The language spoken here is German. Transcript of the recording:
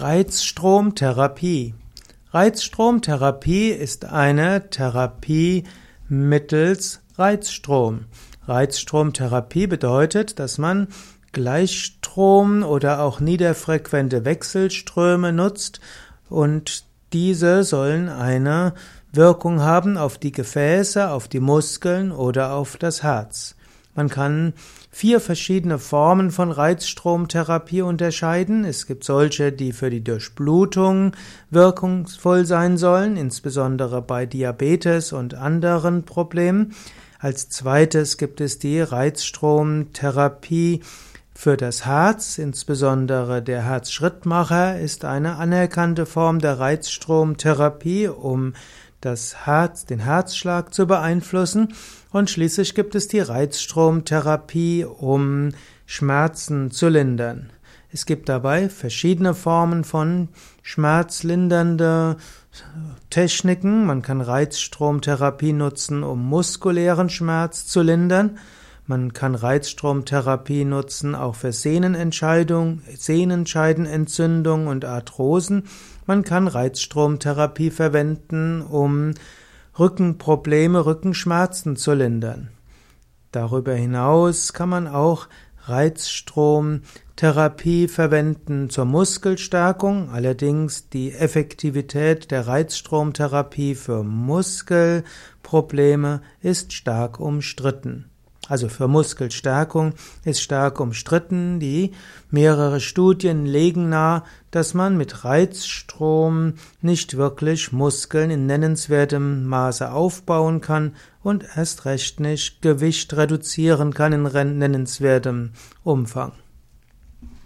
Reizstromtherapie. Reizstromtherapie ist eine Therapie mittels Reizstrom. Reizstromtherapie bedeutet, dass man Gleichstrom oder auch niederfrequente Wechselströme nutzt und diese sollen eine Wirkung haben auf die Gefäße, auf die Muskeln oder auf das Herz. Man kann vier verschiedene Formen von Reizstromtherapie unterscheiden. Es gibt solche, die für die Durchblutung wirkungsvoll sein sollen, insbesondere bei Diabetes und anderen Problemen. Als zweites gibt es die Reizstromtherapie für das Herz, insbesondere der Herzschrittmacher, ist eine anerkannte Form der Reizstromtherapie, um das Herz, den Herzschlag zu beeinflussen. Und schließlich gibt es die Reizstromtherapie, um Schmerzen zu lindern. Es gibt dabei verschiedene Formen von schmerzlindernde Techniken. Man kann Reizstromtherapie nutzen, um muskulären Schmerz zu lindern. Man kann Reizstromtherapie nutzen, auch für Sehnenentscheidung, Sehnenscheidenentzündung und Arthrosen. Man kann Reizstromtherapie verwenden, um Rückenprobleme, Rückenschmerzen zu lindern. Darüber hinaus kann man auch Reizstromtherapie verwenden zur Muskelstärkung. Allerdings die Effektivität der Reizstromtherapie für Muskelprobleme ist stark umstritten also für Muskelstärkung, ist stark umstritten. Die mehrere Studien legen nahe, dass man mit Reizstrom nicht wirklich Muskeln in nennenswertem Maße aufbauen kann und erst recht nicht Gewicht reduzieren kann in nennenswertem Umfang.